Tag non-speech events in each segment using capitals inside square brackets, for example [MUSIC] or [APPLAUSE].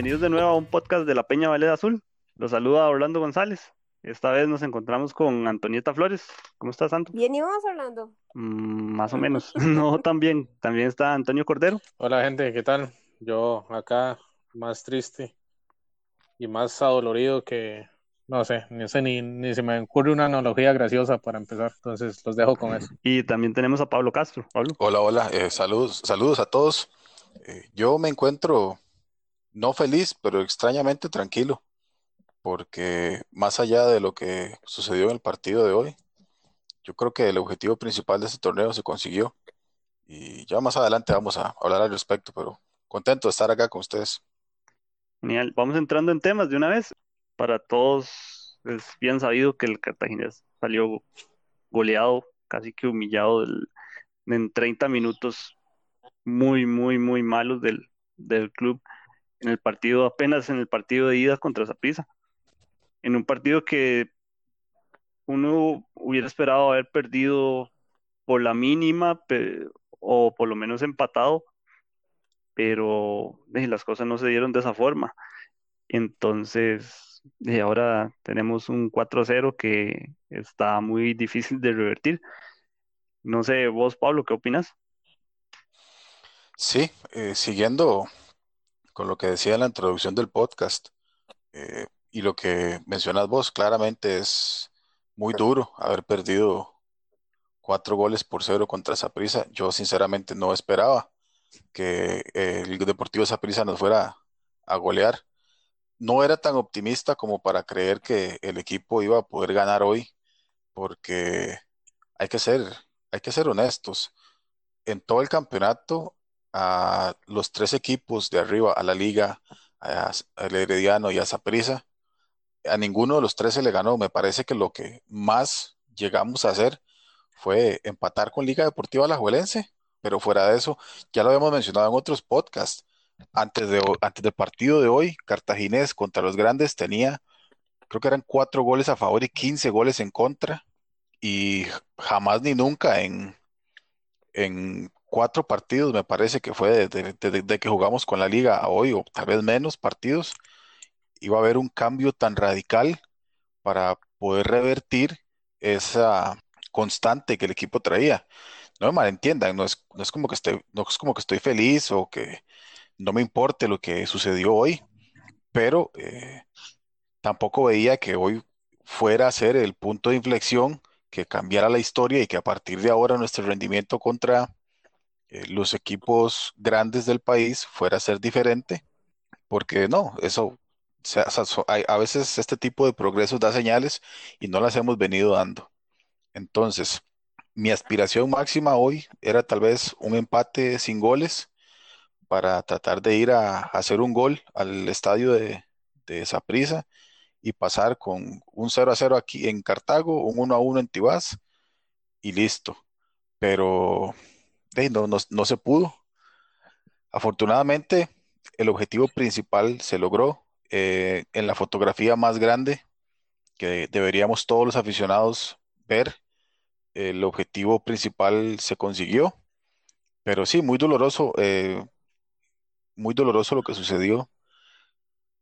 Bienvenidos de nuevo a un podcast de la Peña Valeda Azul. Los saluda Orlando González. Esta vez nos encontramos con Antonieta Flores. ¿Cómo estás, Santo? Bien, ¿y vos, Orlando? Mm, más o menos. [LAUGHS] No, también. También está Antonio Cordero. Hola, gente, ¿qué tal? Yo acá más triste y más adolorido que, no sé, ni, sé ni, ni se me ocurre una analogía graciosa para empezar. Entonces, los dejo con eso. Y también tenemos a Pablo Castro. Pablo. Hola, hola, eh, saludos, saludos a todos. Eh, yo me encuentro no feliz, pero extrañamente tranquilo, porque más allá de lo que sucedió en el partido de hoy, yo creo que el objetivo principal de este torneo se consiguió y ya más adelante vamos a hablar al respecto, pero contento de estar acá con ustedes. Genial. Vamos entrando en temas de una vez. Para todos es bien sabido que el Cartaginés salió goleado, casi que humillado del- en 30 minutos muy, muy, muy malos del, del club en el partido, apenas en el partido de ida contra Saprissa. En un partido que uno hubiera esperado haber perdido por la mínima o por lo menos empatado, pero eh, las cosas no se dieron de esa forma. Entonces, eh, ahora tenemos un 4-0 que está muy difícil de revertir. No sé, vos, Pablo, ¿qué opinas? Sí, eh, siguiendo con lo que decía en la introducción del podcast eh, y lo que mencionas vos, claramente es muy duro haber perdido cuatro goles por cero contra Saprissa. Yo sinceramente no esperaba que el Deportivo Saprissa nos fuera a golear. No era tan optimista como para creer que el equipo iba a poder ganar hoy, porque hay que ser, hay que ser honestos. En todo el campeonato, a los tres equipos de arriba, a la Liga, al Herediano y a Saprissa, a ninguno de los tres se le ganó. Me parece que lo que más llegamos a hacer fue empatar con Liga Deportiva Alajuelense, pero fuera de eso, ya lo habíamos mencionado en otros podcasts. Antes de, antes del partido de hoy, Cartaginés contra los grandes tenía, creo que eran cuatro goles a favor y 15 goles en contra, y jamás ni nunca en, en cuatro partidos, me parece que fue desde, que jugamos con la liga hoy, o tal vez menos partidos, iba a haber un cambio tan radical para poder revertir esa constante que el equipo traía. No me malentiendan, no es, no es como que esté, no es como que estoy feliz o que no me importe lo que sucedió hoy, pero eh, tampoco veía que hoy fuera a ser el punto de inflexión que cambiara la historia y que a partir de ahora nuestro rendimiento contra eh, los equipos grandes del país fuera a ser diferente, porque no, eso, a veces este tipo de progresos da señales y no las hemos venido dando. Entonces, mi aspiración máxima hoy era tal vez un empate sin goles para tratar de ir a, hacer un gol al estadio de, de Saprissa y pasar con un 0 a 0 aquí en Cartago, un 1 a 1 en Tibás y listo. Pero no, no se pudo. Afortunadamente, el objetivo principal se logró eh, en la fotografía más grande que deberíamos todos los aficionados ver. El objetivo principal se consiguió, pero sí, muy doloroso, eh, muy doloroso lo que sucedió.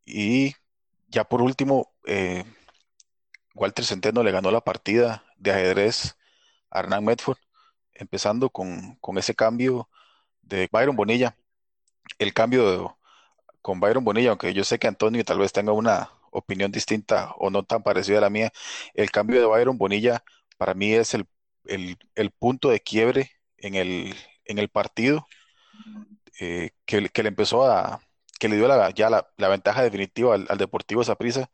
Y ya por último, eh, Walter Centeno le ganó la partida de ajedrez a Hernán Medford, empezando con, con ese cambio de Byron Bonilla. El cambio de- con Byron Bonilla, aunque yo sé que Antonio tal vez tenga una opinión distinta o no tan parecida a la mía, el cambio de Byron Bonilla para mí es el, el- el punto de quiebre en el, en el partido eh, que, que le empezó a, que le dio la- ya la, la ventaja definitiva al, al Deportivo Saprissa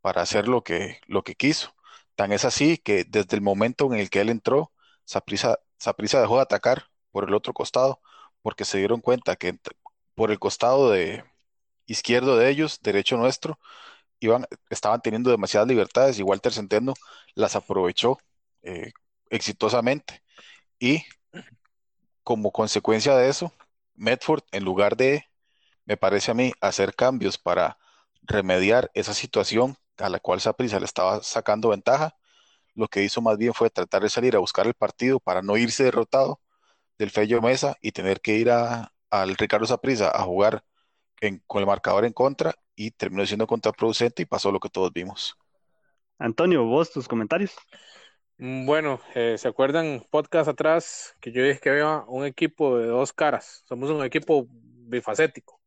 para hacer lo que, lo que quiso. Tan es así que desde el momento en el que él entró, Saprissa, Saprissa dejó de atacar por el otro costado, porque se dieron cuenta que por el costado de izquierdo de ellos, derecho nuestro, iban, estaban teniendo demasiadas libertades y Walter Centeno las aprovechó eh, exitosamente. Y como consecuencia de eso, Medford, en lugar de, me parece a mí, hacer cambios para remediar esa situación a la cual Saprissa le estaba sacando ventaja, lo que hizo más bien fue tratar de salir a buscar el partido para no irse derrotado del Fello Mesa y tener que ir a, al Ricardo Saprissa a jugar con el marcador en contra y terminó siendo contraproducente y pasó lo que todos vimos. Antonio, vos, tus comentarios. Mm, bueno, eh, ¿se acuerdan podcast atrás que yo dije que había un equipo de dos caras? Somos un equipo bifacético.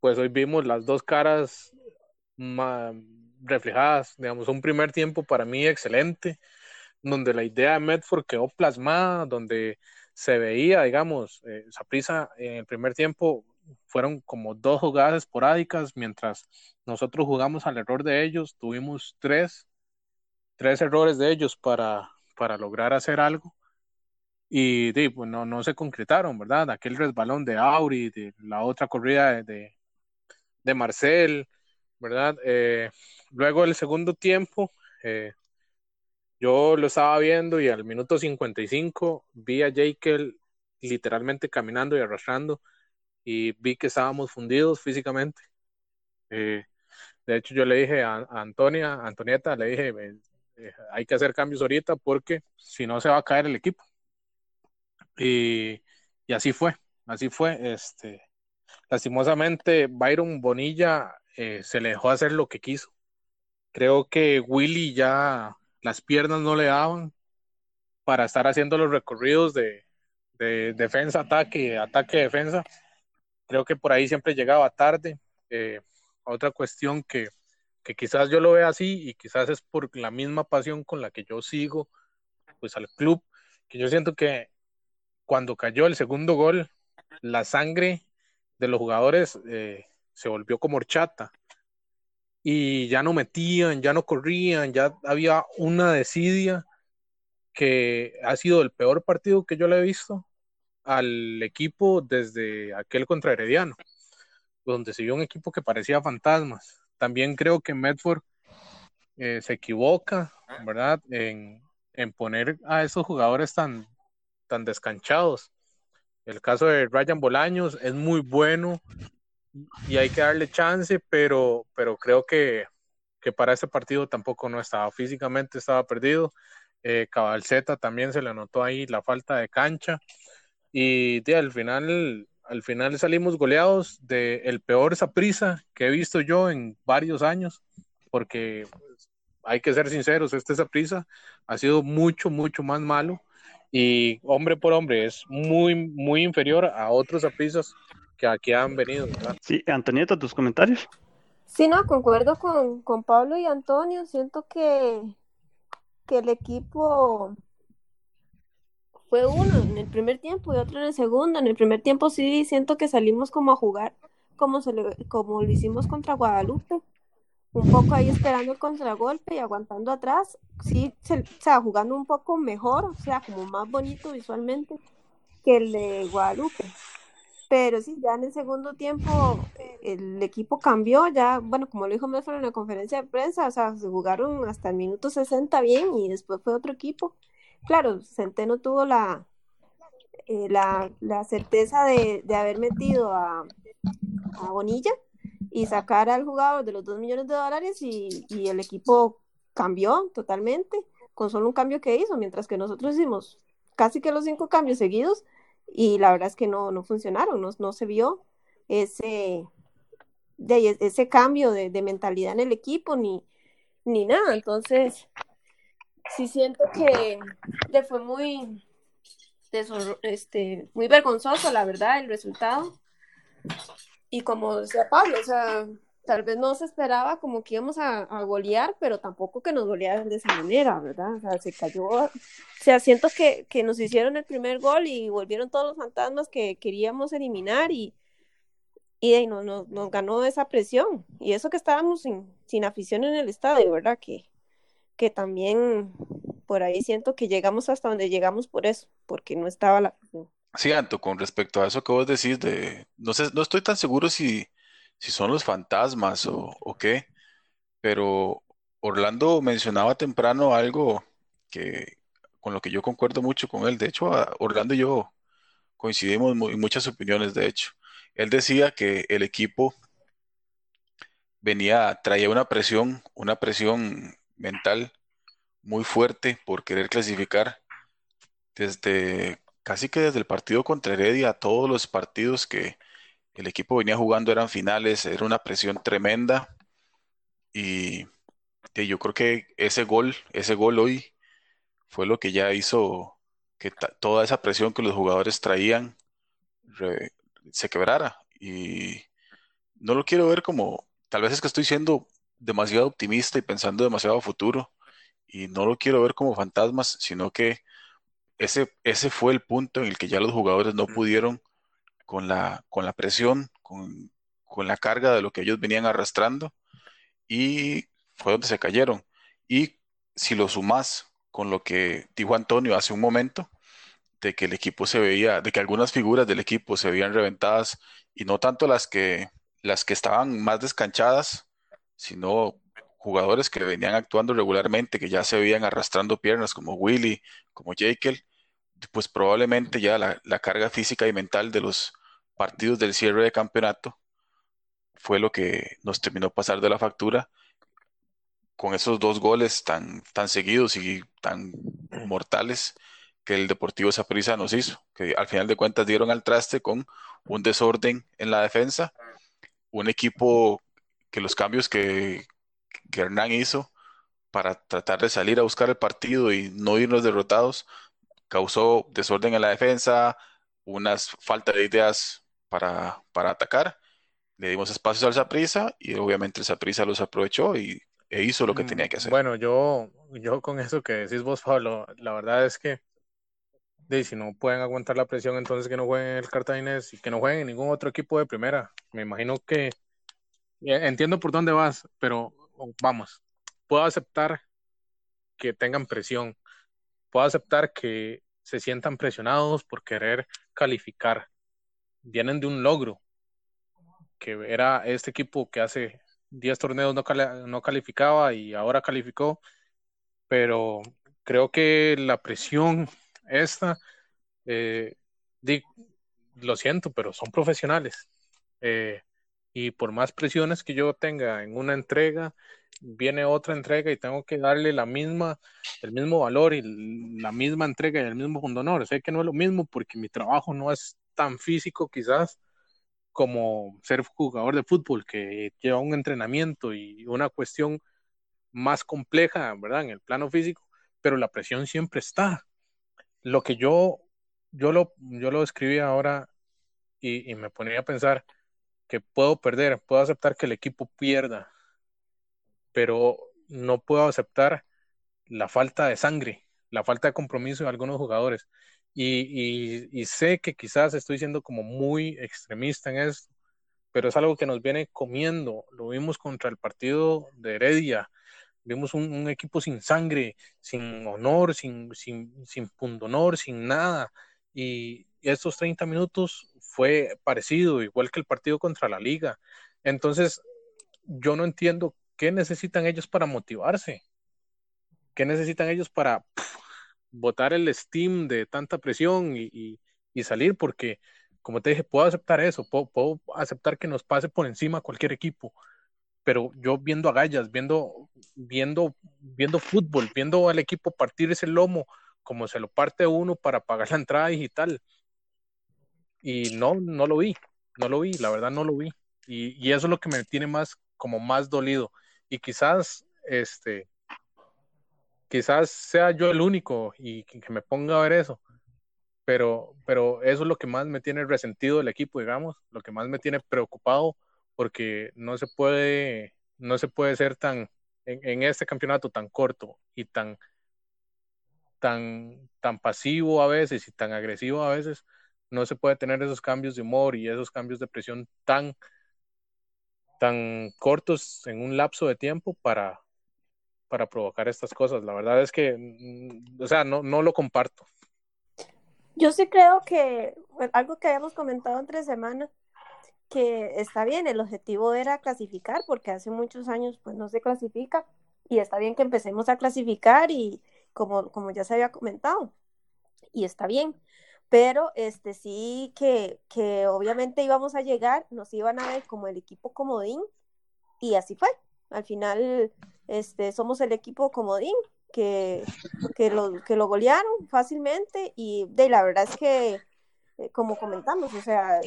Pues hoy vimos las dos caras reflejadas. Digamos, un primer tiempo para mí excelente, donde la idea de Medford quedó plasmada, donde se veía, digamos, eh, esa prisa en el primer tiempo fueron como dos jugadas esporádicas, mientras nosotros jugamos al error de ellos, tuvimos tres, tres errores de ellos para, para lograr hacer algo. Y, pues no, no se concretaron, ¿verdad? Aquel resbalón de Auri, de la otra corrida de, de, Marcel, ¿verdad? Eh, luego el segundo tiempo, eh, yo lo estaba viendo y al minuto 55 vi a Jekyll literalmente caminando y arrastrando y vi que estábamos fundidos físicamente. Eh, de hecho, yo le dije a, Antonia, Antonieta, le dije, hay que hacer cambios ahorita porque si no se va a caer el equipo. Y, y así fue, así fue. Este, lastimosamente, Byron Bonilla eh, se le dejó hacer lo que quiso. Creo que Willy ya las piernas no le daban para estar haciendo los recorridos de, de defensa, ataque, ataque, defensa creo que por ahí siempre llegaba tarde. Eh, otra cuestión que, que, quizás yo lo vea así y quizás es por la misma pasión con la que yo sigo pues al club, que yo siento que cuando cayó el segundo gol, la sangre de los jugadores eh, se volvió como horchata y ya no metían, ya no corrían, ya había una desidia que ha sido el peor partido que yo le he visto al equipo desde aquel contra Herediano, donde se vio un equipo que parecía fantasmas. También creo que Medford eh, se equivoca, ¿verdad? En, poner a esos jugadores tan, tan descanchados. El caso de Ryan Bolaños es muy bueno y hay que darle chance, pero, pero creo que, para ese partido tampoco no estaba. Físicamente estaba perdido. Eh, Cabalceta también se le notó ahí la falta de cancha. Y al final, al final salimos goleados de el peor Saprisa que he visto yo en varios años, porque pues, hay que ser sinceros, este Saprisa ha sido mucho, mucho más malo y hombre por hombre es muy, muy inferior a otros Saprisas que aquí han venido. Sí, Antonieta, tus comentarios. Sí, no, concuerdo con, con Pablo y Antonio. Siento que, que el equipo fue uno en el primer tiempo y otro en el segundo. En el primer tiempo sí siento que salimos como a jugar como, se como lo hicimos contra Guadalupe. Un poco ahí esperando el contragolpe y aguantando atrás. Sí, o sea, jugando un poco mejor, o sea, como más bonito visualmente que el de Guadalupe. Pero sí, ya en el segundo tiempo el equipo cambió, ya, bueno, como lo dijo Melford en la conferencia de prensa, o sea, se jugaron hasta el minuto 60 bien y después fue otro equipo. Claro, Centeno tuvo la, eh, la, certeza de, haber metido a, Bonilla y sacar al jugador de los dos millones de dólares y, el equipo cambió totalmente con solo un cambio que hizo, mientras que nosotros hicimos casi que los cinco cambios seguidos y la verdad es que no, no funcionaron, no, se vio ese, ese cambio de, mentalidad en el equipo ni, ni nada. Entonces, sí siento que le fue muy, este, muy vergonzoso, la verdad, el resultado. Y como decía Pablo, o sea, tal vez no se esperaba como que íbamos a, golear, pero tampoco que nos golearan de esa manera, ¿verdad? O sea, se cayó. O sea, siento que, que nos hicieron el primer gol y volvieron todos los fantasmas que queríamos eliminar y, y no, nos ganó esa presión. Y eso que estábamos sin, sin afición en el estadio, ¿verdad? Que, que también por ahí siento que llegamos hasta donde llegamos por eso, porque no estaba la... Sí, Anto, con respecto a eso que vos decís de, no sé, no estoy tan seguro si, si son los fantasmas o, o qué, pero Orlando mencionaba temprano algo que con lo que yo concuerdo mucho con él. De hecho, Orlando y yo coincidimos en muchas opiniones, de hecho. Él decía que el equipo venía, traía una presión, una presión mental muy fuerte por querer clasificar desde casi que desde el partido contra Heredia a todos los partidos que el equipo venía jugando, eran finales, era una presión tremenda. Y, yo creo que ese gol, ese gol hoy fue lo que ya hizo que toda esa presión que los jugadores traían se quebrara. Y no lo quiero ver como, tal vez es que estoy siendo demasiado optimista y pensando demasiado a futuro y no lo quiero ver como fantasmas, sino que ese, ese fue el punto en el que ya los jugadores no pudieron con la, con la presión, con, con la carga de lo que ellos venían arrastrando y fue donde se cayeron. Y si lo sumas con lo que dijo Antonio hace un momento, de que el equipo se veía, de que algunas figuras del equipo se veían reventadas y no tanto las que, las que estaban más descanchadas, sino jugadores que venían actuando regularmente, que ya se veían arrastrando piernas, como Willy, como Jekyll, pues probablemente ya la, carga física y mental de los partidos del cierre de campeonato fue lo que nos terminó pasar de la factura con esos dos goles tan, tan seguidos y tan mortales que el Deportivo Saprissa nos hizo, que al final de cuentas dieron al traste con un desorden en la defensa, un equipo que los cambios que, que Hernán hizo para tratar de salir a buscar el partido y no irnos derrotados, causó desorden en la defensa, unas falta de ideas para, para atacar. Le dimos espacios al Saprisa y obviamente el Saprisa los aprovechó y, e hizo lo que mm, tenía que hacer. Bueno, yo, yo con eso que decís vos, Pablo, la verdad es que de, si no pueden aguantar la presión, entonces que no jueguen el Cartaginés y que no jueguen en ningún otro equipo de primera. Me imagino que entiendo por dónde vas, pero vamos, puedo aceptar que tengan presión, puedo aceptar que se sientan presionados por querer calificar. Vienen de un logro, que era este equipo que hace 10 torneos no, no calificaba y ahora calificó, pero creo que la presión esta, eh, lo siento, pero son profesionales. Eh, y por más presiones que yo tenga en una entrega, viene otra entrega y tengo que darle la misma, el mismo valor y la misma entrega y el mismo honor. Sé que no es lo mismo porque mi trabajo no es tan físico quizás como ser jugador de fútbol que lleva un entrenamiento y una cuestión más compleja, ¿verdad? En el plano físico, pero la presión siempre está. Lo que yo, yo lo, yo lo escribí ahora y, y me ponía a pensar, que puedo perder, puedo aceptar que el equipo pierda, pero no puedo aceptar la falta de sangre, la falta de compromiso de algunos jugadores. Y, sé que quizás estoy siendo como muy extremista en esto, pero es algo que nos viene comiendo. Lo vimos contra el partido de Heredia. Vimos un, equipo sin sangre, sin honor, sin, sin, sin pundonor, sin nada. Y estos 30 minutos fue parecido, igual que el partido contra la liga. Entonces, yo no entiendo qué necesitan ellos para motivarse, qué necesitan ellos para botar el steam de tanta presión y, salir, porque, como te dije, puedo aceptar eso, puedo, aceptar que nos pase por encima cualquier equipo, pero yo viendo a Gallas, viendo, viendo, viendo fútbol, viendo al equipo partir ese lomo como se lo parte uno para pagar la entrada digital, y no, no lo vi, no lo vi, la verdad no lo vi. Y, y eso es lo que me tiene más, como más dolido. Y quizás, este, quizás sea yo el único y que, me ponga a ver eso. Pero, pero eso es lo que más me tiene resentido del equipo, digamos, lo que más me tiene preocupado, porque no se puede, no se puede ser tan, en, en este campeonato tan corto y tan, tan, tan pasivo a veces y tan agresivo a veces, no se puede tener esos cambios de humor y esos cambios de presión tan, tan cortos en un lapso de tiempo para, para provocar estas cosas. La verdad es que, mm, o sea, no, no lo comparto. Yo sí creo que algo que habíamos comentado entre semanas, que está bien, el objetivo era clasificar, porque hace muchos años pues no se clasifica, y está bien que empecemos a clasificar y como, como ya se había comentado, y está bien, pero este sí que, que obviamente íbamos a llegar, nos iban a ver como el equipo comodín y así fue. Al final este, somos el equipo comodín que, que, lo, que lo golearon fácilmente y de la verdad es que, eh, como comentamos, o sea,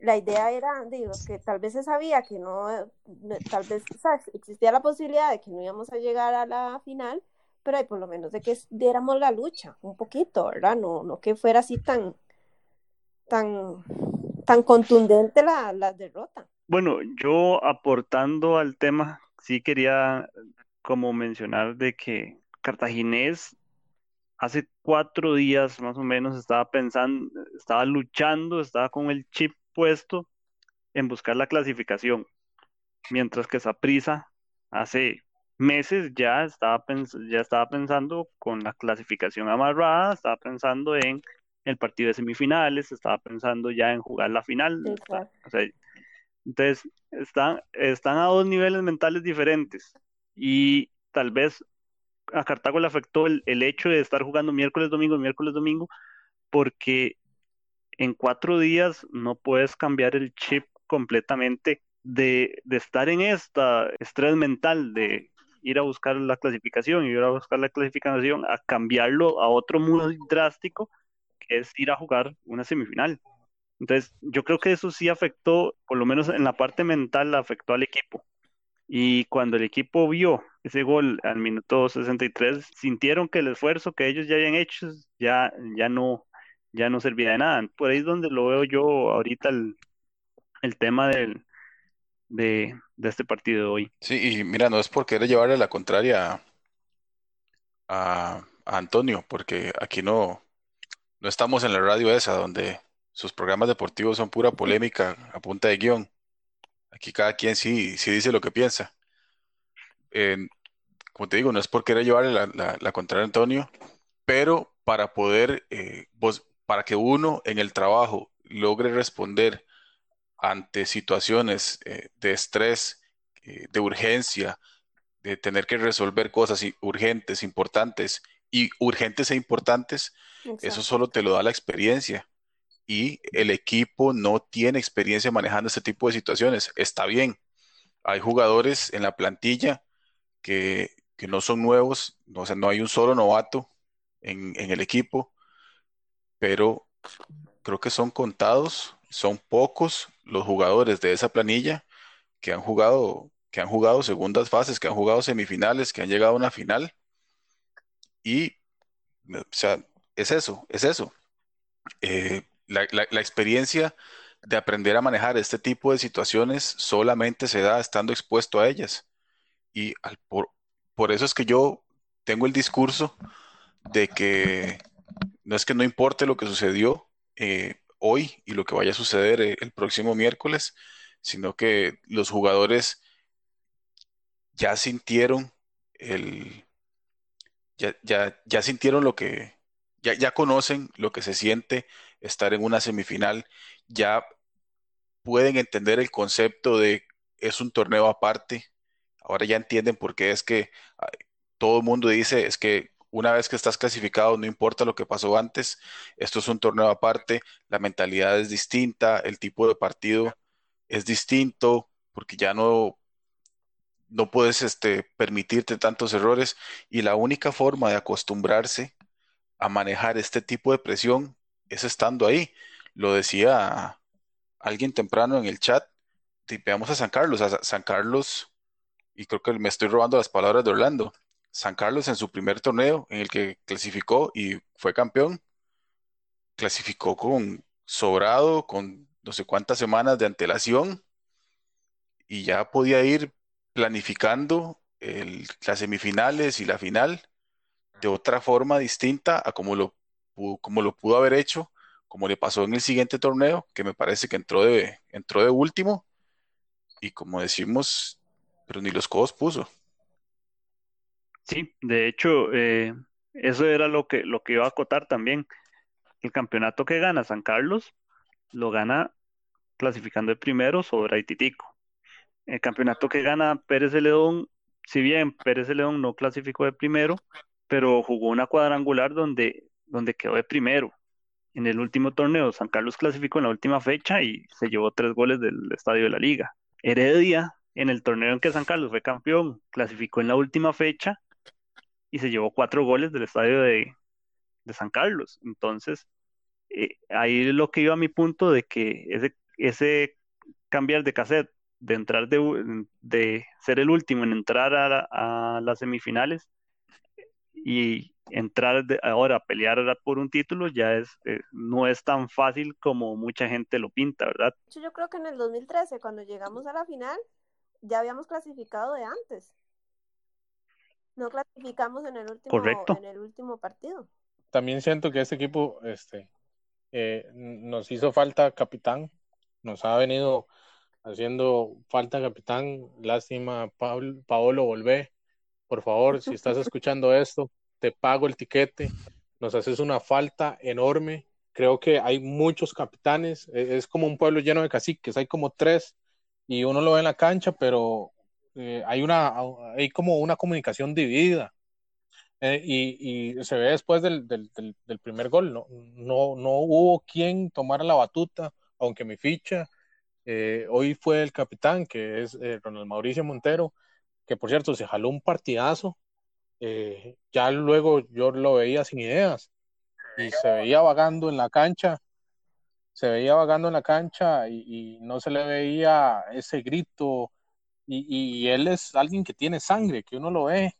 la idea era, digo, que tal vez se sabía que no, tal vez existía la posibilidad de que no íbamos a llegar a la final, pero hay por lo menos de que diéramos la lucha un poquito, ¿verdad? No, no que fuera así tan, tan, tan contundente la, la derrota. Bueno, yo aportando al tema, sí quería como mencionar de que Cartaginés hace cuatro días más o menos estaba pensando, estaba luchando, estaba con el chip puesto en buscar la clasificación, mientras que Saprisa hace meses ya estaba, ya estaba pensando con la clasificación amarrada, estaba pensando en el partido de semifinales, estaba pensando ya en jugar la final. Entonces, están, están a dos niveles mentales diferentes y tal vez a Cartago le afectó el, hecho de estar jugando miércoles, domingo, miércoles, domingo, porque en cuatro días no puedes cambiar el chip completamente de, de estar en esta estrés mental de ir a buscar la clasificación y ir a buscar la clasificación a cambiarlo a otro muy drástico que es ir a jugar una semifinal. Entonces, yo creo que eso sí afectó, por lo menos en la parte mental, afectó al equipo. Y cuando el equipo vio ese gol al minuto 63, sintieron que el esfuerzo que ellos ya habían hecho ya, ya, no, ya no servía de nada. Por ahí es donde lo veo yo ahorita el, tema del, de, este partido de hoy. Sí, y mira, no es por querer llevarle la contraria a, a Antonio, porque aquí no, no estamos en la radio esa, donde sus programas deportivos son pura polémica a punta de guion. Aquí cada quien sí, sí dice lo que piensa. como te digo, no es por querer llevarle la, la, contraria a Antonio, pero para poder, eh, para que uno en el trabajo logre responder ante situaciones eh, de estrés, eh, de urgencia, de tener que resolver cosas urgentes, importantes y urgentes e importantes, eso solo te lo da la experiencia y el equipo no tiene experiencia manejando este tipo de situaciones. Está bien, hay jugadores en la plantilla que, no son nuevos, o sea, no hay un solo novato en, el equipo, pero creo que son contados, son pocos los jugadores de esa planilla que han jugado, que han jugado segundas fases, que han jugado semifinales, que han llegado a una final. Y, o sea, es eso, es eso. Eh, la, experiencia de aprender a manejar este tipo de situaciones solamente se da estando expuesto a ellas. Y por, eso es que yo tengo el discurso de que no es que no importe lo que sucedió eh, hoy y lo que vaya a suceder eh, el próximo miércoles, sino que los jugadores ya sintieron el ya, ya, ya sintieron lo que ya, ya conocen lo que se siente estar en una semifinal, ya pueden entender el concepto de es un torneo aparte. Ahora ya entienden por qué es que todo el mundo dice es que una vez que estás clasificado, no importa lo que pasó antes, esto es un torneo aparte, la mentalidad es distinta, el tipo de partido es distinto, porque ya no, no puedes este, permitirte tantos errores y la única forma de acostumbrarse a manejar este tipo de presión es estando ahí. Lo decía alguien temprano en el chat. Veamos a San Carlos. A San Carlos, y creo que me estoy robando las palabras de Orlando. San Carlos en su primer torneo en el que clasificó y fue campeón, clasificó con sobrado, con no sé cuántas semanas de antelación y ya podía ir planificando las semifinales y la final de otra forma distinta a como lo como lo pudo haber hecho, como le pasó en el siguiente torneo, que me parece que entró de, entró de último, y como decimos, pero ni los codos puso. Sí, de hecho, eh, eso era lo que, lo que iba a acotar también. El campeonato que gana San Carlos lo gana clasificando de primero sobre Haititico. El campeonato que gana Pérez de León, si bien Pérez de León no clasificó de primero, pero jugó una cuadrangular donde donde quedó de primero. En el último torneo, San Carlos clasificó en la última fecha y se llevó tres goles del estadio de la liga. Heredia, en el torneo en que San Carlos fue campeón, clasificó en la última fecha y se llevó cuatro goles del estadio de, San Carlos. Entonces, eh, ahí lo que iba a mi punto de que ese, ese cambiar de cassette, de entrar de, de ser el último en entrar a, las semifinales y entrar ahora a pelear por un título ya es eh, no es tan fácil como mucha gente lo pinta, ¿verdad? Yo creo que en el 2013 cuando llegamos a la final ya habíamos clasificado de antes. No clasificamos en el último Correcto. en el último partido. También siento que este equipo este eh, nos hizo falta capitán, nos ha venido haciendo falta capitán. Lástima, Pablo, Paolo, volvé. Por favor, si estás escuchando esto, te pago el tiquete. Nos haces una falta enorme. Creo que hay muchos capitanes. E, es como un pueblo lleno de caciques. Hay como tres y uno lo ve en la cancha, pero eh, hay, una, hay como una comunicación dividida. Eh, y, se ve después del, del, primer gol, no, no, no hubo quien tomara la batuta, aunque mi ficha eh, hoy fue el capitán, que es Ronald Mauricio Montero, que por cierto se jaló un partidazo, ya luego yo lo veía sin ideas y se veía vagando en la cancha, se veía vagando en la cancha y, y no se le veía ese grito y, y, él es alguien que tiene sangre, que uno lo ve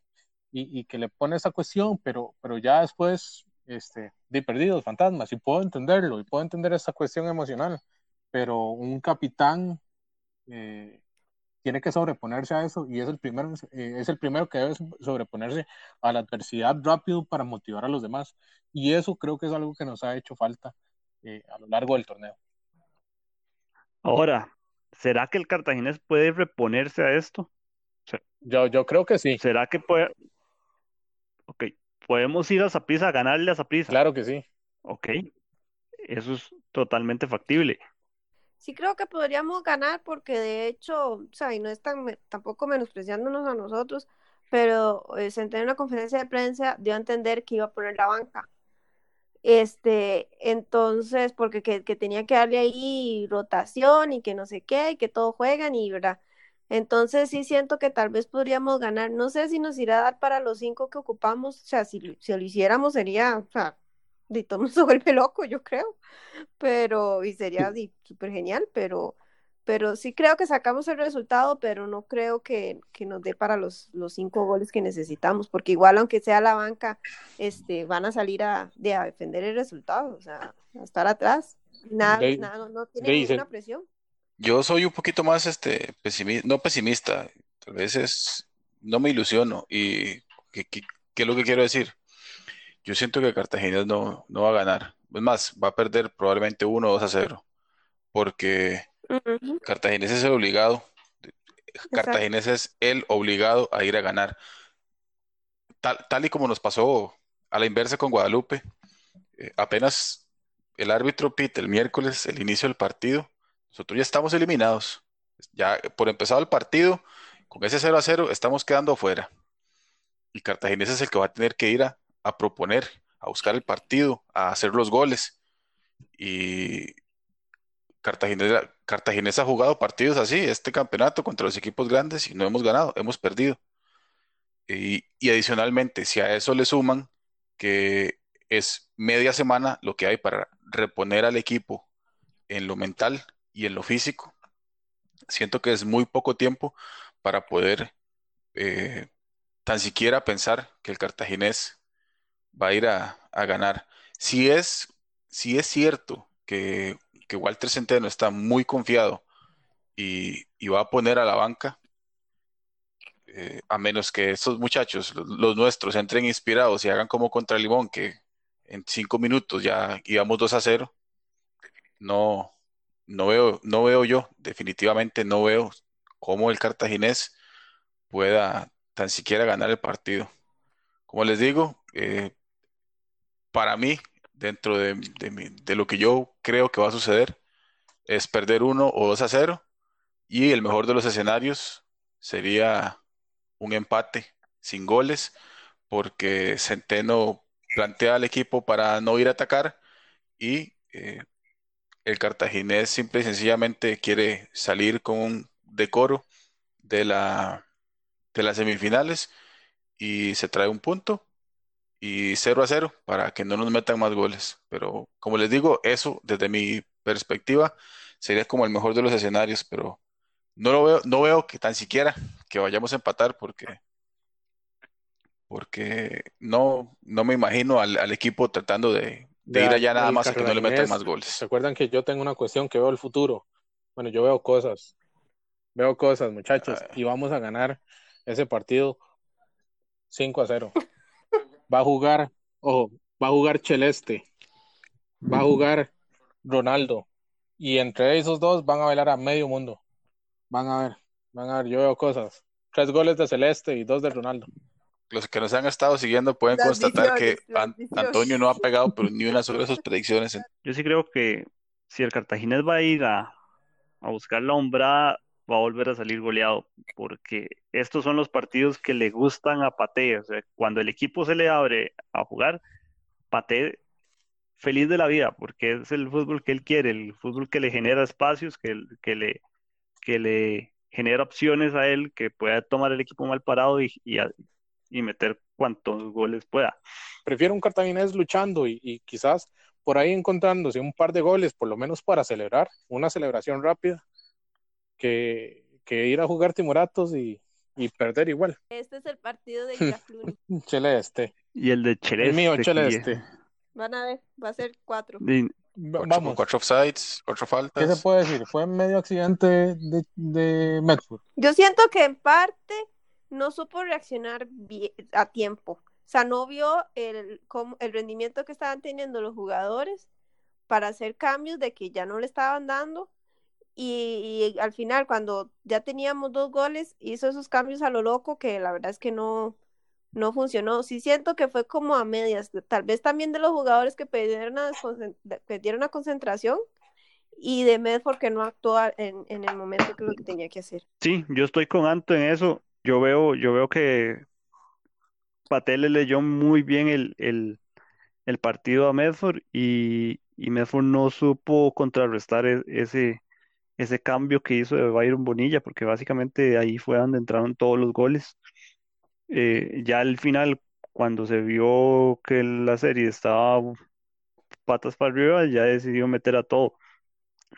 y, que le pone esa cuestión, pero, pero ya después, este, de perdidos, fantasmas, y puedo entenderlo, y puedo entender esa cuestión emocional, pero un capitán eh, tiene que sobreponerse a eso y es el primero, eh, es el primero que debe sobreponerse a la adversidad rápido para motivar a los demás. Y eso creo que es algo que nos ha hecho falta eh, a lo largo del torneo. Ahora, ¿será que el cartaginés puede reponerse a esto? Yo, yo creo que sí. ¿Será que puede, Ok, podemos ir a Saprissa a ganarle a Saprissa. Claro que sí. Ok, eso es totalmente factible. Sí creo que podríamos ganar porque de hecho, o sea, y no es tampoco menospreciándonos a nosotros, pero eh, se en una conferencia de prensa dio a entender que iba a poner la banca. Este, entonces, porque que, que tenía que darle ahí rotación y que no sé qué, y que todos juegan y, ¿verdad? Entonces sí siento que tal vez podríamos ganar. No sé si nos irá a dar para los cinco que ocupamos. O sea, si, si lo hiciéramos sería, o sea, de todo [LAUGHS] se vuelve loco, yo creo. Pero, y sería súper genial, pero, pero sí creo que sacamos el resultado, pero no creo que, que nos dé para los, los cinco goles que necesitamos, porque igual aunque sea la banca, este, van a salir a, de, a defender el resultado, o sea, a estar atrás. Nada, nada no, no tiene ninguna presión. Yo soy un poquito más este pesimista, no pesimista, a veces no me ilusiono. ¿Y qué, es lo que quiero decir? Yo siento que Cartagena no, no va a ganar. Es más, va a perder probablemente 1 o 2 a 0. Porque Cartagena es el obligado. Cartagena es el obligado a ir a ganar. Tal, tal y como nos pasó a la inversa con Guadalupe, eh, apenas el árbitro pite el miércoles el inicio del partido, nosotros ya estamos eliminados. Ya por empezado el partido, con ese 0 a 0, estamos quedando afuera. Y Cartaginés es el que va a tener que ir a, proponer, a buscar el partido, a hacer los goles. Y Cartaginés, ha jugado partidos así, este campeonato contra los equipos grandes y no hemos ganado, hemos perdido. Y, y, adicionalmente, si a eso le suman que es media semana lo que hay para reponer al equipo en lo mental y en lo físico. Siento que es muy poco tiempo para poder eh, tan siquiera pensar que el cartaginés va a ir a, ganar. Si es, si es cierto que, Walter Centeno está muy confiado y, va a poner a la banca, eh, a menos que estos muchachos, los, nuestros, entren inspirados y hagan como contra Limón, que en cinco minutos ya íbamos 2 a 0, no, no veo, no veo yo, definitivamente no veo cómo el cartaginés pueda tan siquiera ganar el partido. Como les digo, eh, para mí, dentro de, lo que yo creo que va a suceder, es perder uno o dos a cero y el mejor de los escenarios sería un empate sin goles porque Centeno plantea al equipo para no ir a atacar y eh, el cartaginés simple y sencillamente quiere salir con un decoro de la de las semifinales y se trae un punto y 0 a 0 para que no nos metan más goles. Pero como les digo, eso desde mi perspectiva sería como el mejor de los escenarios, pero no lo veo, no veo que tan siquiera que vayamos a empatar porque, porque no, no me imagino al, al equipo tratando de, de ir Vea, allá nada más a que no le metan más goles. ¿Se acuerdan que yo tengo una cuestión que veo el futuro? Bueno, yo veo cosas, veo cosas, muchachos, Ah. y vamos a ganar ese partido 5 a 0. Va a jugar, ojo, va a jugar Celeste, va a jugar Ronaldo, y entre esos dos van a bailar a medio mundo. Van a ver, van a ver, yo veo cosas. Tres goles de Celeste y dos de Ronaldo. Los que nos han estado siguiendo pueden Las constatar que visiones, las An- visiones. Antonio no ha pegado pero ni una sola de sus predicciones. Yo sí creo que si el Cartaginés va a ir a, a buscar la hombrada, va a volver a salir goleado, porque estos son los partidos que le gustan a Pate. Cuando el equipo se le abre a jugar, Pate feliz de la vida, porque es el fútbol que él quiere, el fútbol que le genera espacios, que, que le, que le genera opciones a él, que pueda tomar el equipo mal parado y, y, meter cuantos goles pueda. Prefiero un cartaginés luchando y quizás por ahí encontrándose un par de goles, por lo menos para celebrar, una celebración rápida, que, que ir a jugar timoratos y, y perder igual. Este es el partido de [LAUGHS] Girafluni. Celeste. Y el de El mío, Celeste, Celeste. Van a ver, va a ser cuatro. Va- Cuatro, Vamos, cuatro offsides, cuatro ¿qué faltas. se puede decir? Fue medio accidente de, de Medford. Yo siento que en parte no supo reaccionar bien, a tiempo. O sea, no vio el, cómo- el rendimiento que estaban teniendo los jugadores para hacer cambios de que ya no le estaban dando. Y, al final, cuando ya teníamos dos goles, hizo esos cambios a lo loco que la verdad es que no, no funcionó. Sí siento que fue como a medias, tal vez también de los jugadores que perdieron la, perdieron la concentración y de Medford que no actuó en, en el momento que lo que tenía que hacer. Sí, yo estoy con Anto en eso. Yo veo, yo veo que Patel le leyó muy bien el, el, el partido a Medford y, y Medford no supo contrarrestar e- ese, ese cambio que hizo de Byron Bonilla, porque básicamente ahí fue donde entraron todos los goles. Eh, ya al final, cuando se vio que la serie estaba patas para arriba, ya decidió meter a todo,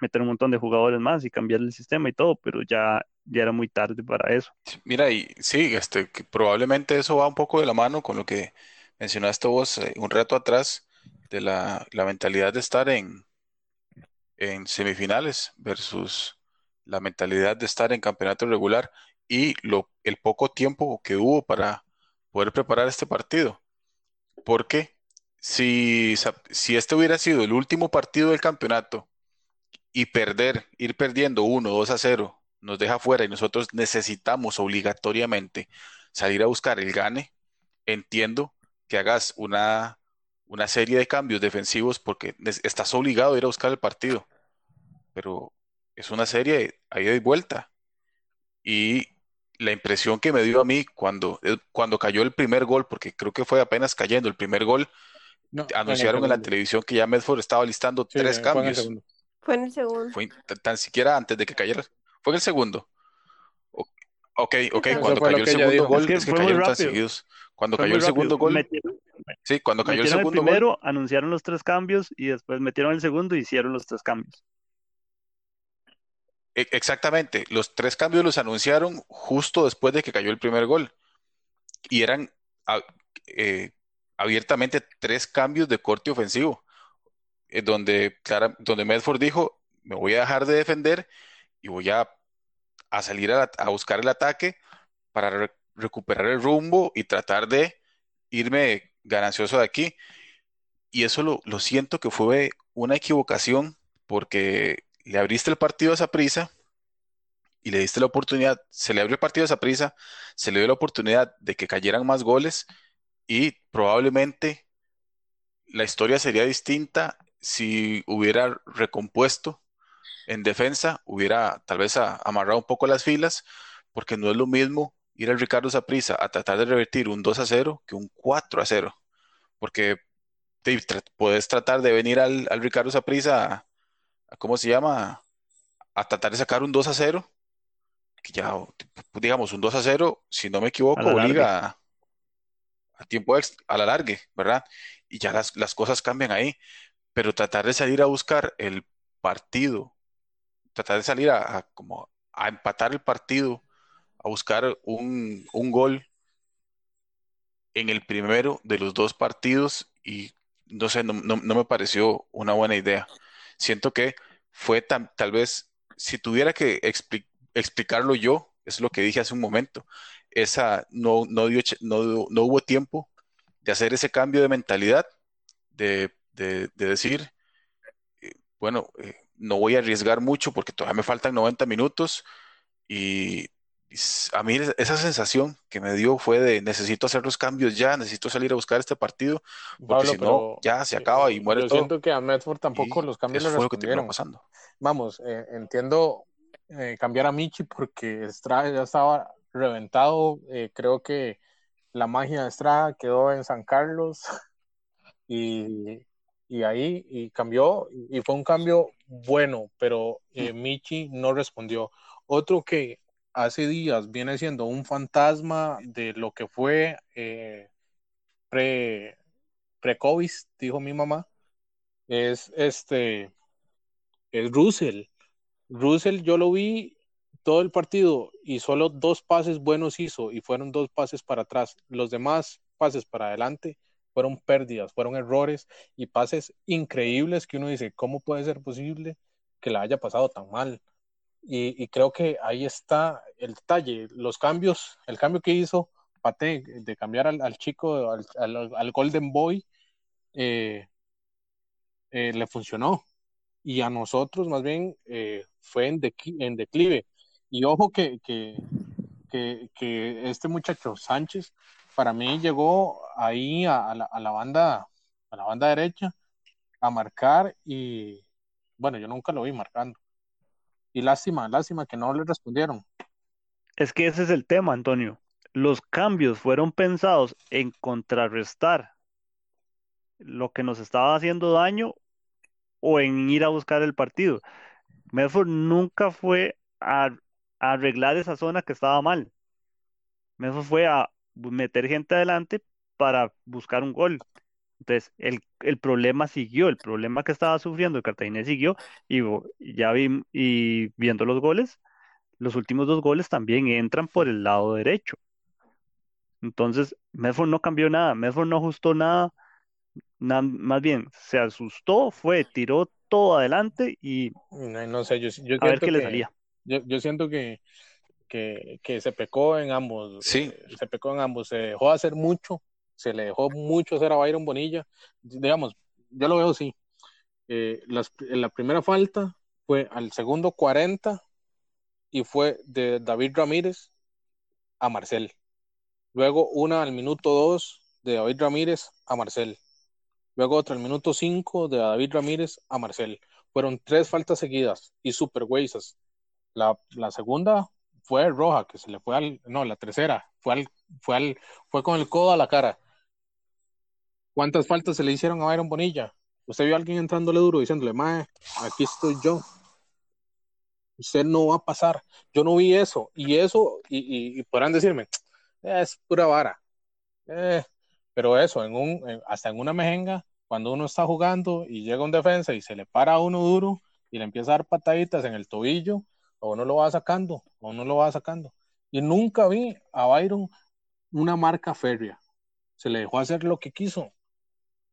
meter un montón de jugadores más y cambiar el sistema y todo, pero ya, ya era muy tarde para eso. Mira, y sí, este, que probablemente eso va un poco de la mano con lo que mencionaste vos eh, un rato atrás de la, la mentalidad de estar en, en semifinales versus la mentalidad de estar en campeonato regular y lo, el poco tiempo que hubo para poder preparar este partido. Porque si, si este hubiera sido el último partido del campeonato y perder, ir perdiendo 1, 2 a 0, nos deja fuera y nosotros necesitamos obligatoriamente salir a buscar el gane, entiendo que hagas una, una serie de cambios defensivos porque estás obligado a ir a buscar el partido, pero es una serie a ida y vuelta. Y la impresión que me dio a mí cuando, eh, cuando cayó el primer gol, porque creo que fue apenas cayendo el primer gol, No, anunciaron en la segundo. televisión que ya Medford estaba listando Sí, tres fue en el cambios. segundo. Fue en el segundo. Fue in- tan, siquiera antes de que cayera. Fue en el segundo. Ok, ok, Eso cuando cayó el segundo dijo. gol, Es que es que cayeron tan seguidos. Cuando Fue cayó el rápido. segundo gol, Metieron, sí, cuando cayó el metieron el segundo gol, primero, anunciaron los tres cambios y después metieron el segundo y hicieron los tres cambios. E- exactamente, los tres cambios los anunciaron justo después de que cayó el primer gol. Y eran a- eh, abiertamente tres cambios de corte ofensivo, eh, donde, clara- donde Medford dijo, me voy a dejar de defender y voy a, a salir a, a buscar el ataque para re- recuperar el rumbo y tratar de irme ganancioso de aquí. Y eso lo, lo siento que fue una equivocación porque le abriste el partido a esa prisa y le diste la oportunidad, se le abrió el partido a esa prisa, se le dio la oportunidad de que cayeran más goles y probablemente la historia sería distinta si hubiera recompuesto en defensa, hubiera tal vez amarrado un poco las filas, porque no es lo mismo ir al Ricardo Saprissa a tratar de revertir un 2 a 0 que un 4 a 0, porque te- puedes tratar de venir al, al Ricardo Saprissa a, a- ¿cómo se llama? A tratar de sacar un 2 a 0, que ya, digamos, un 2 a 0, si no me equivoco, A obliga a, a tiempo ex- a la largue, ¿verdad? Y ya las, las cosas cambian ahí, pero tratar de salir a buscar el partido tratar de salir a, como a empatar el partido, a buscar un, un gol en el primero de los dos partidos y no sé, no, me pareció una buena idea. Siento que fue tal vez, si tuviera que explicarlo yo, es lo que dije hace un momento, esa no, no, dio, no, hubo tiempo de hacer ese cambio de mentalidad, de, decir, eh, bueno, eh, no voy a arriesgar mucho porque todavía me faltan 90 minutos y a mí esa sensación que me dio fue de necesito hacer los cambios ya, necesito salir a buscar este partido, porque si no, ya se acaba y muere yo todo. siento que a Medford tampoco los cambios le lo que terminó pasando. Vamos, eh, entiendo eh, cambiar a Michi porque Estrada ya estaba reventado, eh, creo que la magia de Estrada quedó en San Carlos [LAUGHS] y, y ahí y cambió y fue un cambio bueno, pero Michi no respondió. Otro que hace días viene siendo un fantasma de lo que fue eh, pre, pre-COVID, dijo mi mamá, es este, es Russell. Russell yo lo vi todo el partido y solo dos pases buenos hizo y fueron dos pases para atrás. Los demás pases para adelante fueron pérdidas, fueron errores y pases increíbles que uno dice, ¿cómo puede ser posible que la haya pasado tan mal? Y, creo que ahí está el detalle, los cambios, el cambio que hizo Pate de cambiar al, chico, al, Golden Boy, eh, eh, le funcionó. Y a nosotros más bien eh, fue en, en, declive. Y ojo que, que, que, este muchacho Sánchez, para mí llegó ahí a, la, a, la, banda, a la banda derecha a marcar y bueno, yo nunca lo vi marcando y lástima, lástima que no le respondieron. Es que ese es el tema, Antonio. Los cambios fueron pensados en contrarrestar lo que nos estaba haciendo daño o en ir a buscar el partido. Medford nunca fue a, arreglar esa zona que estaba mal. Medford fue a meter gente adelante para buscar un gol. Entonces, el, el, problema siguió, el problema que estaba sufriendo el Cartagena siguió, y ya vi, y viendo los goles, los últimos dos goles también entran por el lado derecho. Entonces, Medford no cambió nada, Medford no ajustó nada, más bien se asustó, fue, tiró todo adelante y no, sé, yo, yo a ver qué le salía. Yo, yo siento que, que, que, se pecó en ambos. Sí. Se pecó en ambos, se dejó hacer mucho se le dejó mucho hacer a Byron Bonilla. Digamos, yo lo veo así. Eh, la primera falta fue al segundo 40 y fue de David Ramírez a Marcel. Luego una al minuto 2 de David Ramírez a Marcel. Luego otra al minuto 5 de David Ramírez a Marcel. Fueron tres faltas seguidas y super huesas. La, la segunda fue roja, que se le fue al. No, la tercera fue al, fue al, fue con el codo a la cara. ¿Cuántas faltas se le hicieron a Byron Bonilla? Usted vio a alguien entrándole duro diciéndole, mae, aquí estoy yo. Usted no va a pasar. Yo no vi eso. Y eso, y, podrán decirme, es pura vara. Eh, pero eso, en un, hasta en una mejenga, cuando uno está jugando y llega un defensa y se le para a uno duro y le empieza a dar pataditas en el tobillo, o uno lo va sacando, o uno lo va sacando. Y nunca vi a Byron una marca férrea. Se le dejó hacer lo que quiso.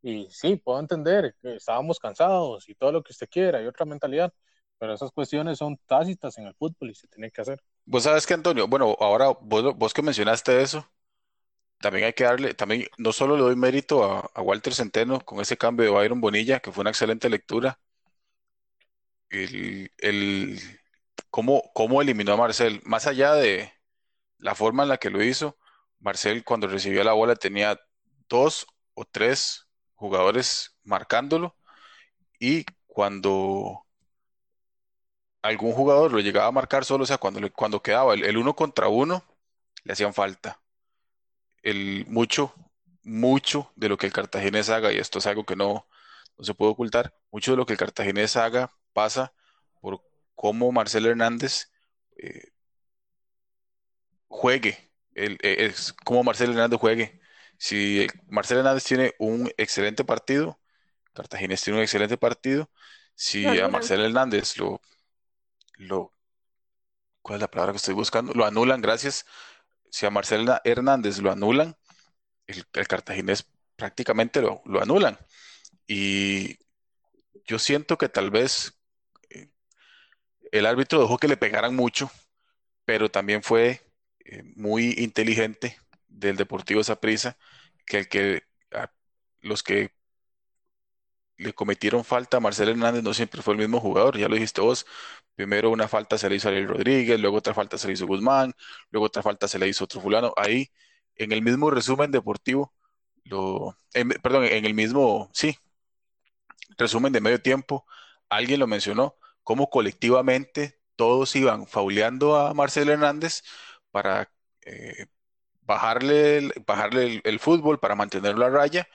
Y sí, puedo entender que estábamos cansados y todo lo que usted quiera y otra mentalidad, pero esas cuestiones son tácitas en el fútbol y se tiene que hacer. Vos sabes que, Antonio, bueno, ahora vos, vos que mencionaste eso, también hay que darle, también no solo le doy mérito a, Walter Centeno con ese cambio de Byron Bonilla, que fue una excelente lectura, el, el cómo, cómo eliminó a Marcel, más allá de la forma en la que lo hizo, Marcel cuando recibió la bola tenía dos o tres jugadores marcándolo y cuando algún jugador lo llegaba a marcar solo, o sea, cuando, cuando quedaba el, uno contra uno, le hacían falta. El mucho, mucho de lo que el cartaginés haga, y esto es algo que no, no se puede ocultar, mucho de lo que el cartaginés haga pasa por cómo Marcelo Hernández eh, juegue, el, eh, es como Marcelo Hernández juegue si Marcelo Hernández tiene un excelente partido, Cartagena tiene un excelente partido. Si a Marcelo Hernández lo, lo, ¿cuál es la palabra que estoy buscando? Lo anulan, gracias. Si a Marcela Hernández lo anulan, el, el cartaginés prácticamente lo, lo anulan. Y yo siento que tal vez eh, el árbitro dejó que le pegaran mucho, pero también fue eh, muy inteligente del Deportivo Saprissa que el que los que le cometieron falta a Marcelo Hernández no siempre fue el mismo jugador, ya lo dijiste vos. Primero una falta se le hizo a Ariel Rodríguez, luego otra falta se le hizo Guzmán, luego otra falta se le hizo otro fulano. Ahí, en el mismo resumen deportivo, lo, perdón, en el mismo, sí, resumen de medio tiempo, alguien lo mencionó, cómo colectivamente todos iban fauleando a Marcelo Hernández para eh, bajarle, bajarle el, fútbol, para mantenerlo a raya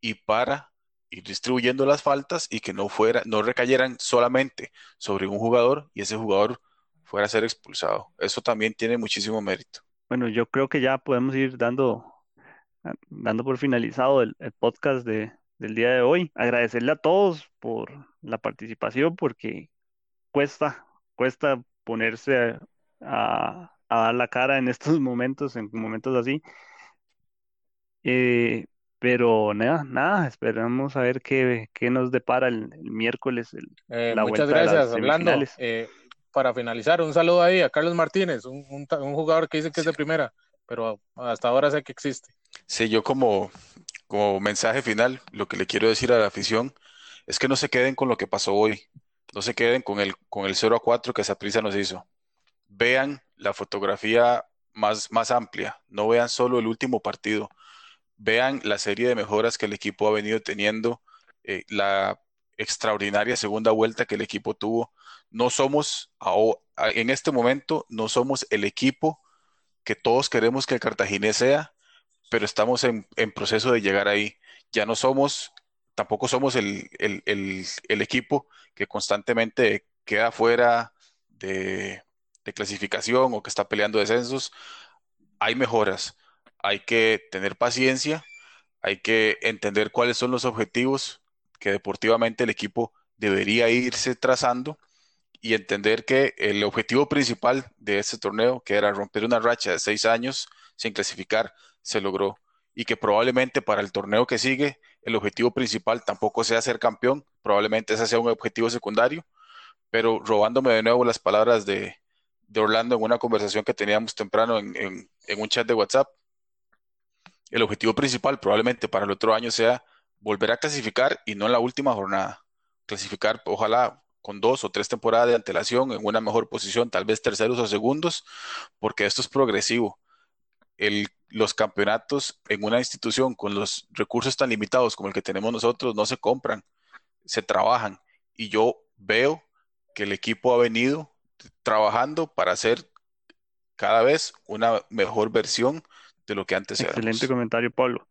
y para ir distribuyendo las faltas y que no fuera, no recayeran solamente sobre un jugador y ese jugador fuera a ser expulsado. Eso también tiene muchísimo mérito. Bueno, yo creo que ya podemos ir dando, dando por finalizado el, podcast de, del día de hoy. Agradecerle a todos por la participación porque cuesta, cuesta ponerse a dar la cara en estos [LAUGHS] momentos, en momentos así. Eh, pero nada, nada, esperamos a ver qué, qué nos depara el, miércoles. El, eh, muchas gracias, hablando. Eh, para finalizar, un saludo ahí a Carlos Martínez, un, un, jugador que dice que es de primera, pero hasta ahora sé que existe. Sí, yo como, como mensaje final, lo que le quiero decir a la afición es que no se queden con lo que pasó hoy, no se queden con el, con el 0 a 4 que prisa nos hizo vean la fotografía más, más amplia, no vean solo el último partido, vean la serie de mejoras que el equipo ha venido teniendo, eh, la extraordinaria segunda vuelta que el equipo tuvo. No somos, en este momento, no somos el equipo que todos queremos que el Cartaginés sea, pero estamos en, proceso de llegar ahí. Ya no somos, tampoco somos el, el equipo que constantemente queda fuera de, de clasificación o que está peleando descensos, hay mejoras. Hay que tener paciencia, hay que entender cuáles son los objetivos que deportivamente el equipo debería irse trazando y entender que el objetivo principal de este torneo, que era romper una racha de seis años sin clasificar, se logró y que probablemente para el torneo que sigue el objetivo principal tampoco sea ser campeón, probablemente ese sea un objetivo secundario, pero robándome de nuevo las palabras de, de Orlando en una conversación que teníamos temprano en, un chat de WhatsApp. El objetivo principal probablemente para el otro año sea volver a clasificar y no en la última jornada. Clasificar, ojalá, con dos o tres temporadas de antelación en una mejor posición, tal vez terceros o segundos, porque esto es progresivo. Los campeonatos en una institución con los recursos tan limitados como el que tenemos nosotros no se compran, se trabajan. Y yo veo que el equipo ha venido trabajando para hacer cada vez una mejor versión de lo que antes era. Excelente comentario, Pablo.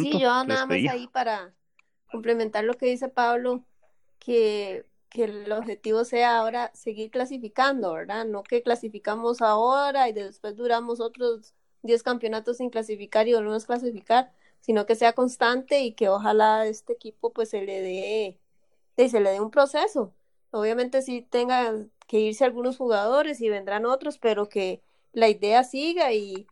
sí, yo nada más ahí para complementar lo que dice Pablo, que, que el objetivo sea ahora seguir clasificando, ¿verdad? No que clasificamos ahora y después duramos otros 10 campeonatos sin clasificar y volvemos a clasificar, sino que sea constante y que ojalá este equipo pues se le dé, se le dé un proceso. Obviamente sí tenga que irse algunos jugadores y vendrán otros, pero que la idea siga y,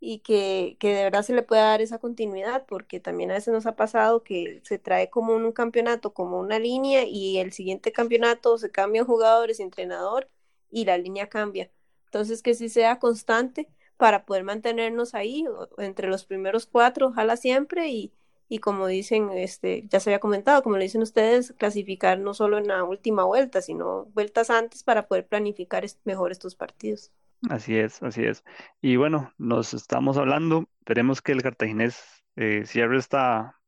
y que, que, de verdad se le pueda dar esa continuidad, porque también a veces nos ha pasado que se trae como un, campeonato, como una línea, y el siguiente campeonato se cambian jugadores entrenador y la línea cambia. Entonces que sí sea constante para poder mantenernos ahí entre los primeros cuatro, ojalá siempre, y, y como dicen, este, ya se había comentado, como le dicen ustedes, clasificar no solo en la última vuelta, sino vueltas antes para poder planificar mejor estos partidos. Así es, así es. Y bueno, nos estamos hablando, esperemos que el cartaginés eh, cierre esta,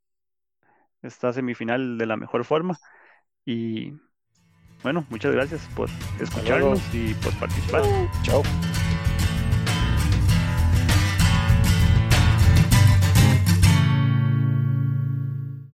esta semifinal de la mejor forma. Y bueno, muchas gracias por escucharnos y por participar. Chao.